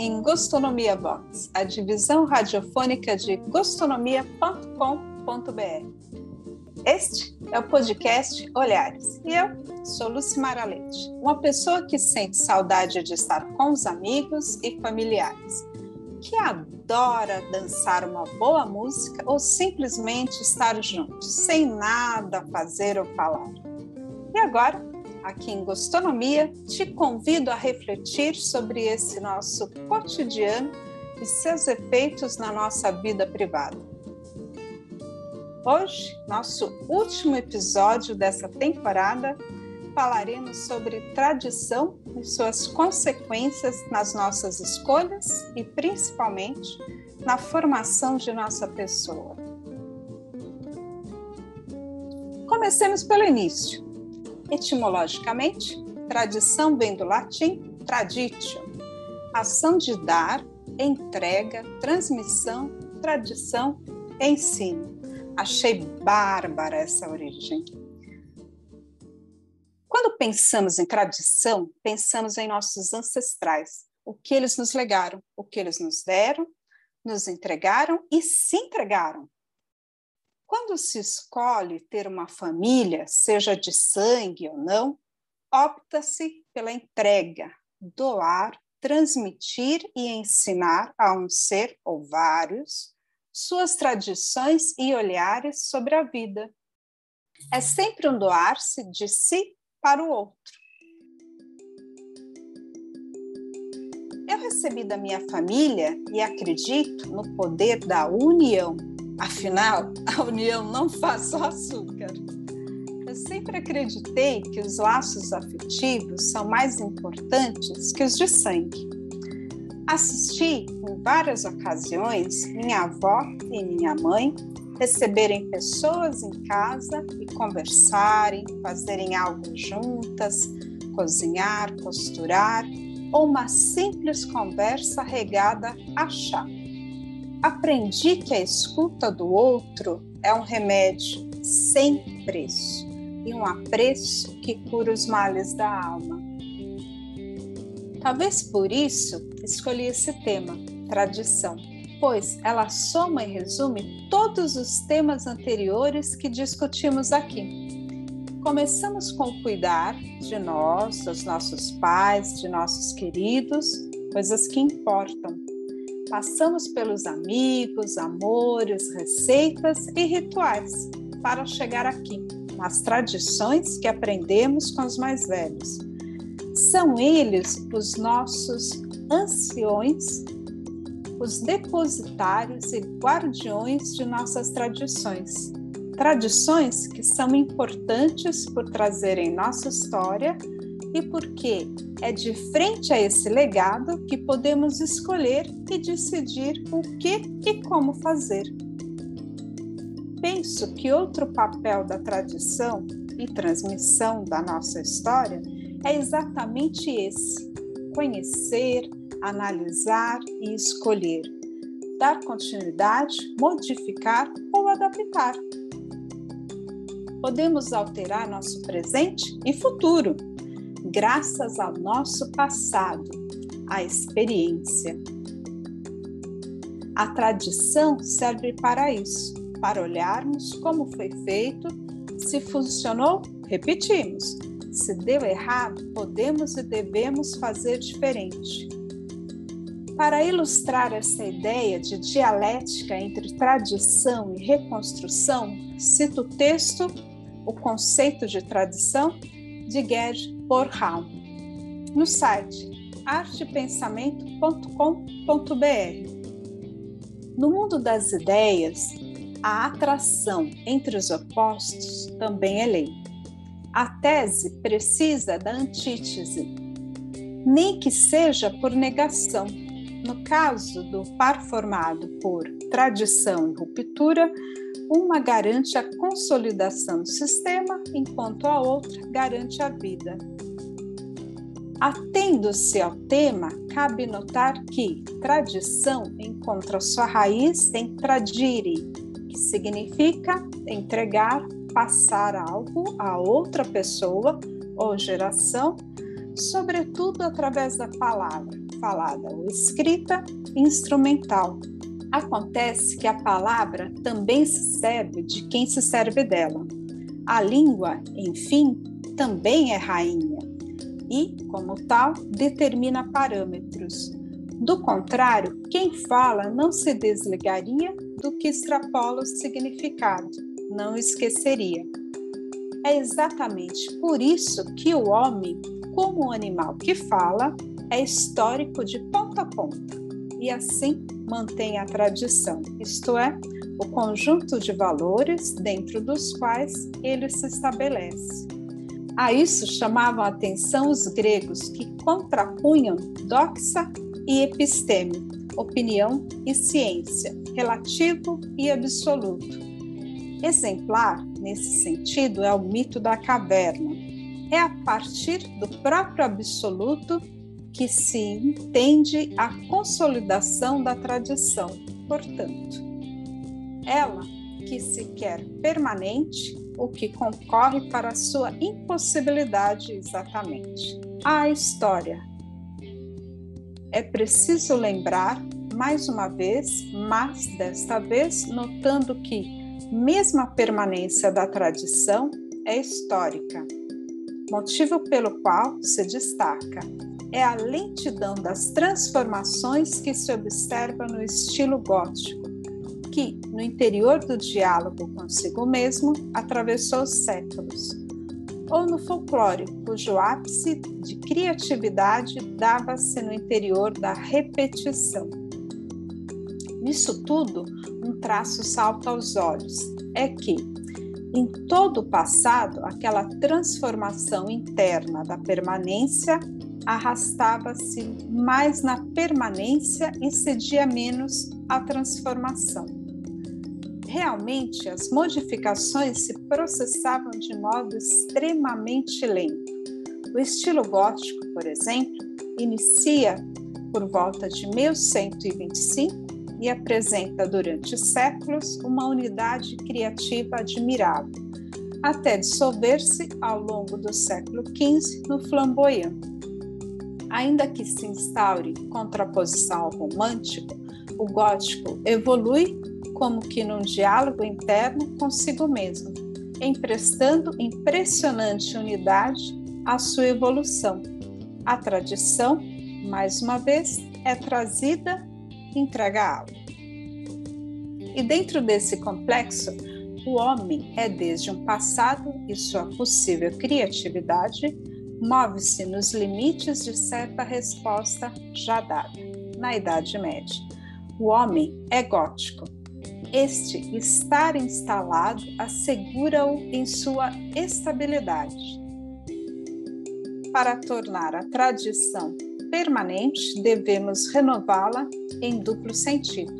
em Gostonomia Box, a divisão radiofônica de gostonomia.com.br. Este é o podcast Olhares e eu sou Lucimara Leite, uma pessoa que sente saudade de estar com os amigos e familiares, que adora dançar uma boa música ou simplesmente estar juntos, sem nada fazer ou falar. E agora aqui em Gostonomia, te convido a refletir sobre esse nosso cotidiano e seus efeitos na nossa vida privada. Hoje, nosso último episódio dessa temporada, falaremos sobre tradição e suas consequências nas nossas escolhas e principalmente na formação de nossa pessoa. Comecemos pelo início. Etimologicamente, tradição vem do latim traditio, ação de dar, entrega, transmissão, tradição, ensino. Achei bárbara essa origem. Quando pensamos em tradição, pensamos em nossos ancestrais, o que eles nos legaram, o que eles nos deram, nos entregaram e se entregaram. Quando se escolhe ter uma família, seja de sangue ou não, opta-se pela entrega, doar, transmitir e ensinar a um ser ou vários suas tradições e olhares sobre a vida. É sempre um doar-se de si para o outro. Eu recebi da minha família e acredito no poder da união Afinal, a união não faz só açúcar. Eu sempre acreditei que os laços afetivos são mais importantes que os de sangue. Assisti em várias ocasiões minha avó e minha mãe receberem pessoas em casa e conversarem, fazerem algo juntas, cozinhar, costurar ou uma simples conversa regada a chá aprendi que a escuta do outro é um remédio sem preço e um apreço que cura os males da alma. Talvez por isso escolhi esse tema, tradição, pois ela soma e resume todos os temas anteriores que discutimos aqui. Começamos com cuidar de nós, dos nossos pais, de nossos queridos, coisas que importam Passamos pelos amigos, amores, receitas e rituais para chegar aqui, nas tradições que aprendemos com os mais velhos. São eles os nossos anciões, os depositários e guardiões de nossas tradições. Tradições que são importantes por trazerem nossa história e porque é de frente a esse legado que podemos escolher e decidir o que e como fazer. Penso que outro papel da tradição e transmissão da nossa história é exatamente esse: conhecer, analisar e escolher, dar continuidade, modificar ou adaptar. Podemos alterar nosso presente e futuro graças ao nosso passado, à experiência. A tradição serve para isso, para olharmos como foi feito, se funcionou, repetimos. Se deu errado, podemos e devemos fazer diferente. Para ilustrar essa ideia de dialética entre tradição e reconstrução, cito o texto O Conceito de Tradição, de Gerd Borhaum, no site artepensamento.com.br. No mundo das ideias, a atração entre os opostos também é lei. A tese precisa da antítese, nem que seja por negação. No caso do par formado por tradição e ruptura, uma garante a consolidação do sistema, enquanto a outra garante a vida. Atendo-se ao tema, cabe notar que tradição encontra sua raiz em tradire, que significa entregar, passar algo a outra pessoa ou geração, sobretudo através da palavra, falada ou escrita instrumental. Acontece que a palavra também se serve de quem se serve dela. A língua, enfim, também é rainha e, como tal, determina parâmetros. Do contrário, quem fala não se desligaria do que extrapola o significado, não esqueceria. É exatamente por isso que o homem, como um animal que fala, é histórico de ponta a ponta e assim mantém a tradição, isto é, o conjunto de valores dentro dos quais ele se estabelece. A isso chamavam a atenção os gregos, que contrapunham doxa e episteme, opinião e ciência, relativo e absoluto. Exemplar, nesse sentido, é o mito da caverna. É a partir do próprio absoluto que se entende a consolidação da tradição, portanto. Ela que se quer permanente, o que concorre para sua impossibilidade exatamente. A história. É preciso lembrar, mais uma vez, mas desta vez notando que, mesmo a permanência da tradição é histórica, motivo pelo qual se destaca é a lentidão das transformações que se observa no estilo gótico, que, no interior do diálogo consigo mesmo, atravessou os séculos, ou no folclore, cujo ápice de criatividade dava-se no interior da repetição. Nisso tudo, um traço salta aos olhos: é que, em todo o passado, aquela transformação interna da permanência arrastava-se mais na permanência e cedia menos à transformação. Realmente, as modificações se processavam de modo extremamente lento. O estilo gótico, por exemplo, inicia por volta de 1125 e apresenta durante séculos uma unidade criativa admirável, até dissolver-se ao longo do século XV no flamboyant ainda que se instaure contraposição ao romântico, o gótico evolui como que num diálogo interno consigo mesmo, emprestando impressionante unidade à sua evolução. A tradição, mais uma vez, é trazida e entrega a alma. E dentro desse complexo, o homem é desde um passado e sua possível criatividade move-se nos limites de certa resposta já dada na Idade Média. O homem é gótico. Este estar instalado assegura-o em sua estabilidade. Para tornar a tradição permanente, devemos renová-la em duplo sentido.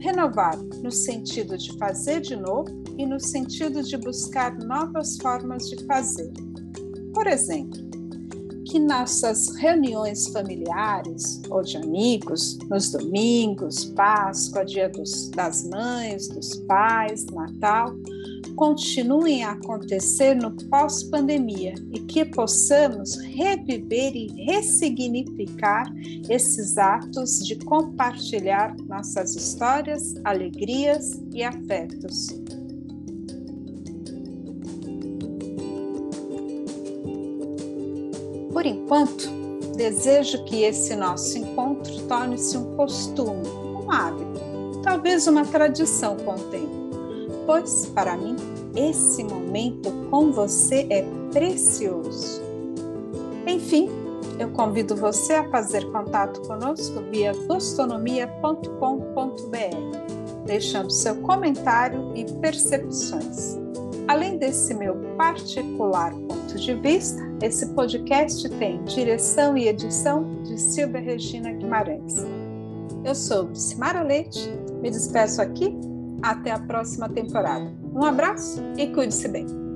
Renovar no sentido de fazer de novo e no sentido de buscar novas formas de fazer por exemplo, que nossas reuniões familiares ou de amigos, nos domingos, Páscoa, Dia dos, das Mães, dos Pais, Natal, continuem a acontecer no pós-pandemia e que possamos reviver e ressignificar esses atos de compartilhar nossas histórias, alegrias e afetos. Por enquanto, desejo que esse nosso encontro torne-se um costume, um hábito, talvez uma tradição com o tempo, pois, para mim, esse momento com você é precioso. Enfim, eu convido você a fazer contato conosco via gostonomia.com.br, deixando seu comentário e percepções. Além desse meu particular ponto de vista, esse podcast tem direção e edição de Silvia Regina Guimarães. Eu sou Simara Leite, me despeço aqui, até a próxima temporada. Um abraço e cuide-se bem.